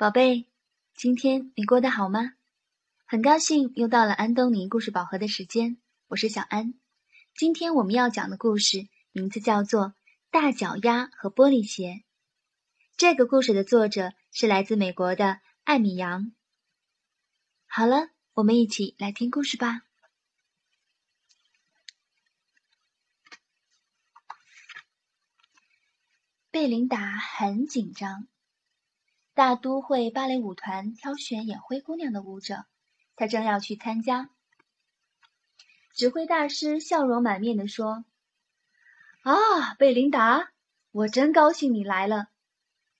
宝贝，今天你过得好吗？很高兴又到了安东尼故事宝盒的时间，我是小安。今天我们要讲的故事名字叫做《大脚丫和玻璃鞋》。这个故事的作者是来自美国的艾米扬。好了，我们一起来听故事吧。贝琳达很紧张。大都会芭蕾舞团挑选演灰姑娘的舞者，她正要去参加。指挥大师笑容满面地说：“啊，贝琳达，我真高兴你来了。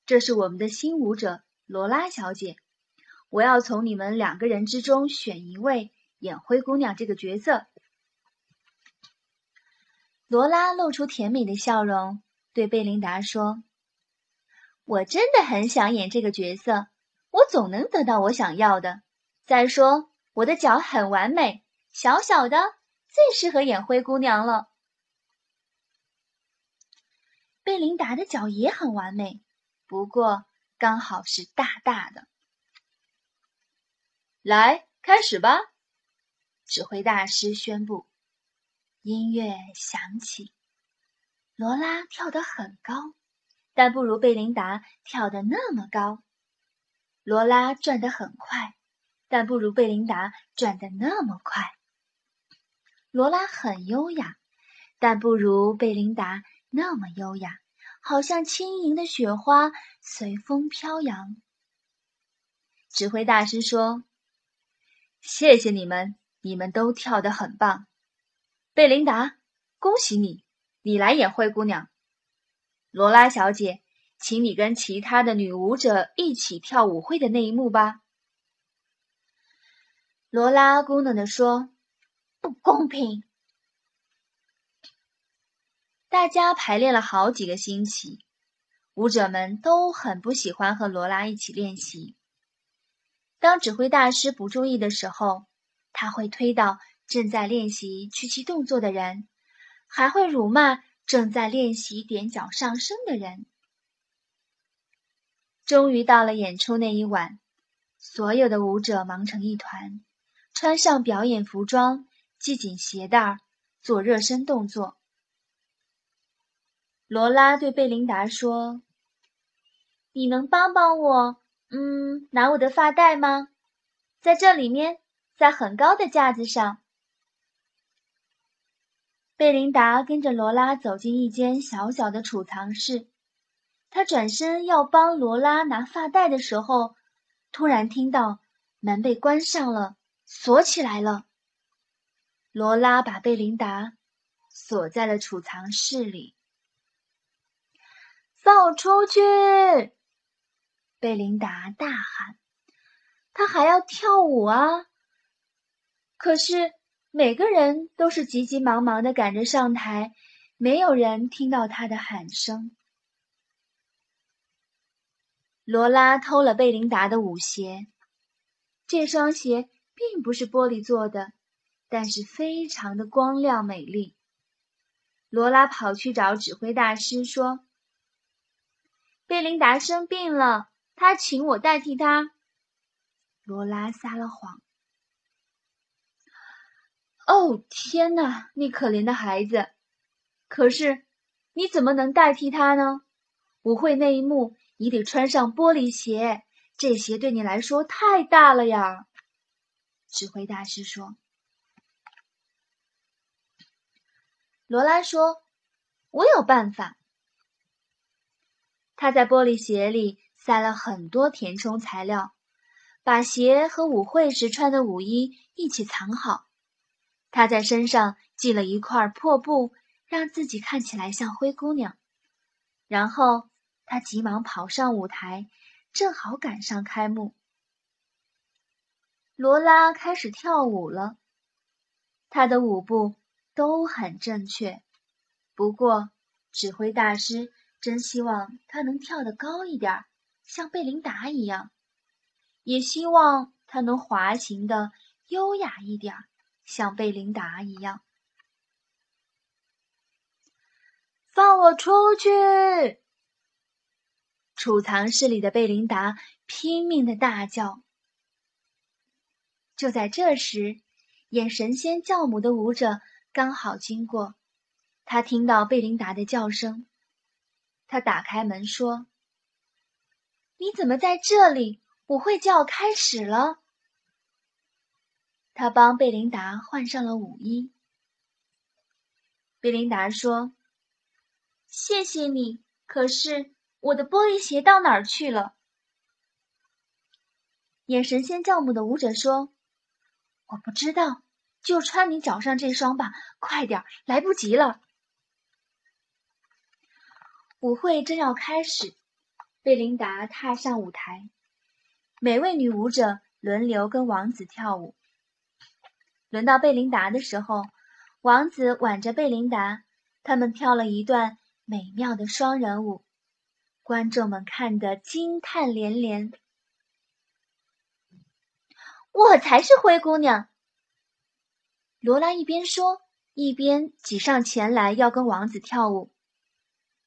这是我们的新舞者罗拉小姐。我要从你们两个人之中选一位演灰姑娘这个角色。”罗拉露出甜美的笑容，对贝琳达说。我真的很想演这个角色，我总能得到我想要的。再说，我的脚很完美，小小的，最适合演灰姑娘了。贝琳达的脚也很完美，不过刚好是大大的。来，开始吧！指挥大师宣布。音乐响起，罗拉跳得很高。但不如贝琳达跳得那么高。罗拉转得很快，但不如贝琳达转得那么快。罗拉很优雅，但不如贝琳达那么优雅，好像轻盈的雪花随风飘扬。指挥大师说：“谢谢你们，你们都跳得很棒。贝琳达，恭喜你，你来演灰姑娘。”罗拉小姐，请你跟其他的女舞者一起跳舞会的那一幕吧。”罗拉咕哝地说，“不公平。”大家排练了好几个星期，舞者们都很不喜欢和罗拉一起练习。当指挥大师不注意的时候，他会推倒正在练习屈膝动作的人，还会辱骂。正在练习踮脚上升的人，终于到了演出那一晚，所有的舞者忙成一团，穿上表演服装，系紧鞋带儿，做热身动作。罗拉对贝琳达说：“你能帮帮我，嗯，拿我的发带吗？在这里面，在很高的架子上。”贝琳达跟着罗拉走进一间小小的储藏室，她转身要帮罗拉拿发带的时候，突然听到门被关上了，锁起来了。罗拉把贝琳达锁在了储藏室里。放我出去！贝琳达大喊：“她还要跳舞啊！”可是。每个人都是急急忙忙的赶着上台，没有人听到他的喊声。罗拉偷了贝琳达的舞鞋，这双鞋并不是玻璃做的，但是非常的光亮美丽。罗拉跑去找指挥大师说：“贝琳达生病了，他请我代替他。”罗拉撒了谎。哦，天哪！你可怜的孩子，可是你怎么能代替他呢？舞会那一幕，你得穿上玻璃鞋，这鞋对你来说太大了呀。指挥大师说。罗拉说：“我有办法。”他在玻璃鞋里塞了很多填充材料，把鞋和舞会时穿的舞衣一起藏好。他在身上系了一块破布，让自己看起来像灰姑娘。然后他急忙跑上舞台，正好赶上开幕。罗拉开始跳舞了，她的舞步都很正确。不过，指挥大师真希望她能跳得高一点，像贝琳达一样，也希望她能滑行的优雅一点。像贝琳达一样，放我出去！储藏室里的贝琳达拼命的大叫。就在这时，演神仙教母的舞者刚好经过，他听到贝琳达的叫声，他打开门说：“你怎么在这里？舞会就要开始了。”他帮贝琳达换上了舞衣。贝琳达说：“谢谢你，可是我的玻璃鞋到哪儿去了？”演神仙教母的舞者说：“我不知道，就穿你脚上这双吧，快点，来不及了。”舞会正要开始，贝琳达踏上舞台，每位女舞者轮流跟王子跳舞。轮到贝琳达的时候。王子挽着贝琳达，他们跳了一段美妙的双人舞，观众们看得惊叹连连。我才是灰姑娘！罗拉一边说，一边挤上前来要跟王子跳舞。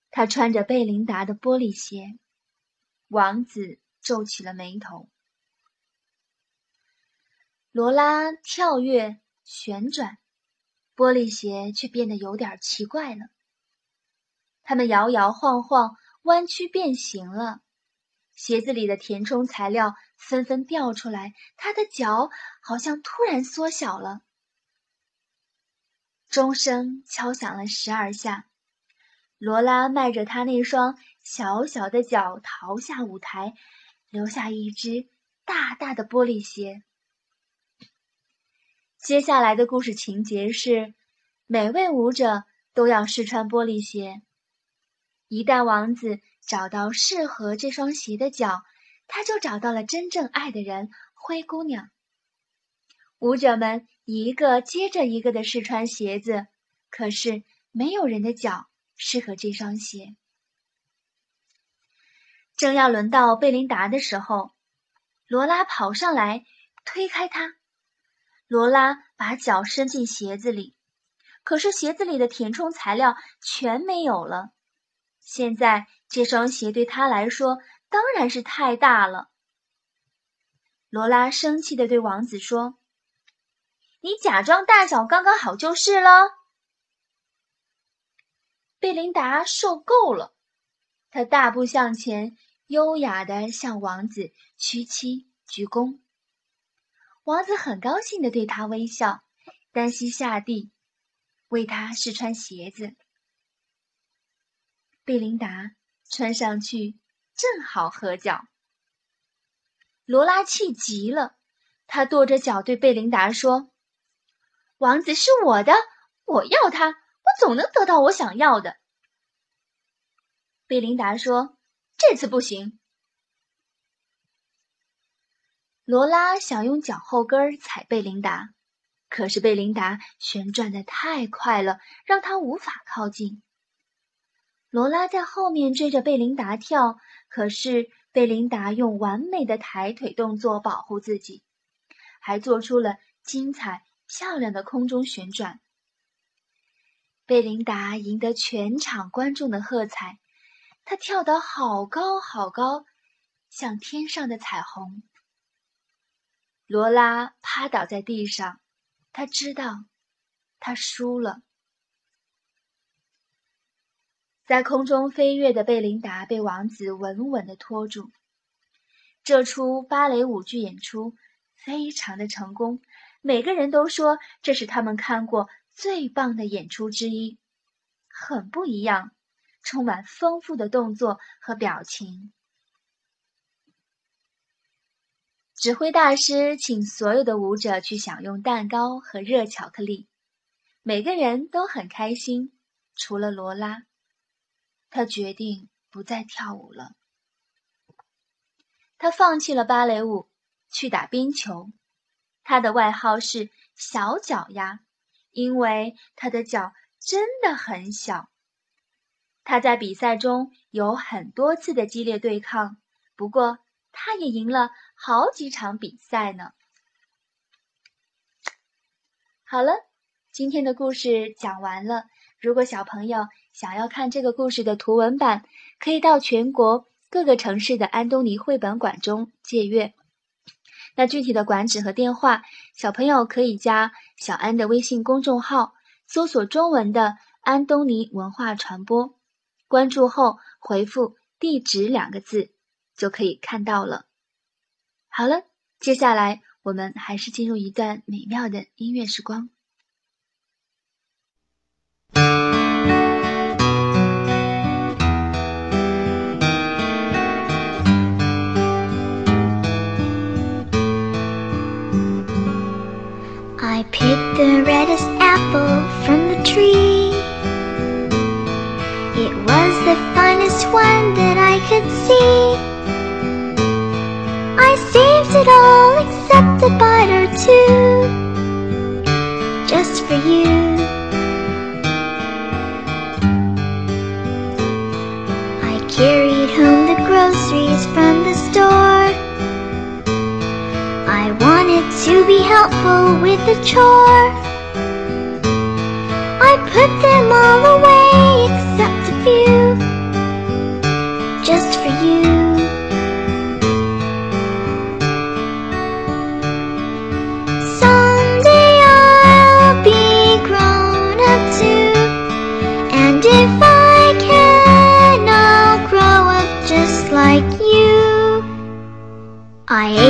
她穿着贝琳达的玻璃鞋，王子皱起了眉头。罗拉跳跃旋转。玻璃鞋却变得有点奇怪了，它们摇摇晃晃、弯曲变形了，鞋子里的填充材料纷纷掉出来，他的脚好像突然缩小了。钟声敲响了十二下，罗拉迈着她那双小小的脚逃下舞台，留下一只大大的玻璃鞋。接下来的故事情节是，每位舞者都要试穿玻璃鞋。一旦王子找到适合这双鞋的脚，他就找到了真正爱的人——灰姑娘。舞者们一个接着一个的试穿鞋子，可是没有人的脚适合这双鞋。正要轮到贝琳达的时候，罗拉跑上来推开她。罗拉把脚伸进鞋子里，可是鞋子里的填充材料全没有了。现在这双鞋对她来说当然是太大了。罗拉生气地对王子说：“你假装大小刚刚好就是了。”贝琳达受够了，她大步向前，优雅地向王子屈膝鞠躬。王子很高兴地对他微笑，单膝下地，为他试穿鞋子。贝琳达穿上去正好合脚。罗拉气极了，他跺着脚对贝琳达说：“王子是我的，我要他，我总能得到我想要的。”贝琳达说：“这次不行。”罗拉想用脚后跟踩贝琳达，可是贝琳达旋转的太快了，让她无法靠近。罗拉在后面追着贝琳达跳，可是贝琳达用完美的抬腿动作保护自己，还做出了精彩漂亮的空中旋转。贝琳达赢得全场观众的喝彩，她跳得好高好高，像天上的彩虹。罗拉趴倒在地上，他知道，他输了。在空中飞跃的贝琳达被王子稳稳地拖住。这出芭蕾舞剧演出非常的成功，每个人都说这是他们看过最棒的演出之一，很不一样，充满丰富的动作和表情。指挥大师请所有的舞者去享用蛋糕和热巧克力，每个人都很开心，除了罗拉。他决定不再跳舞了。他放弃了芭蕾舞，去打冰球。他的外号是“小脚丫”，因为他的脚真的很小。他在比赛中有很多次的激烈对抗，不过。他也赢了好几场比赛呢。好了，今天的故事讲完了。如果小朋友想要看这个故事的图文版，可以到全国各个城市的安东尼绘本馆中借阅。那具体的馆址和电话，小朋友可以加小安的微信公众号，搜索中文的“安东尼文化传播”，关注后回复“地址”两个字，就可以看到了。好了，接下来我们还是进入一段美妙的音乐时光。I picked the reddest apple from the tree. It was the finest one that I could see. It all except a bite or two, just for you. I carried home the groceries from the store I wanted to be helpful with the chore. I put them all away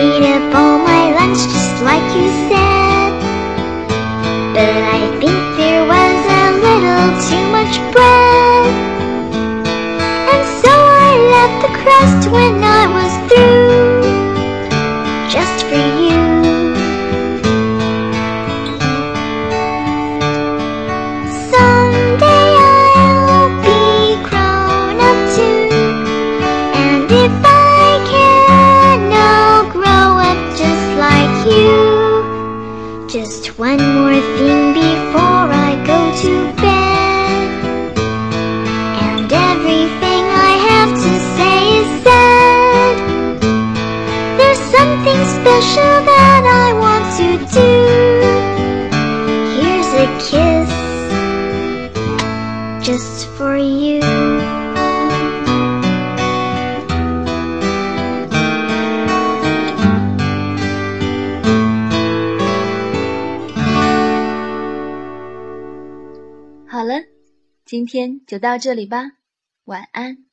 I ate up all my lunch just like you said. But I think there was a little too much bread. And so I left the crust when I was for you. 好了，今天就到这里吧，晚安。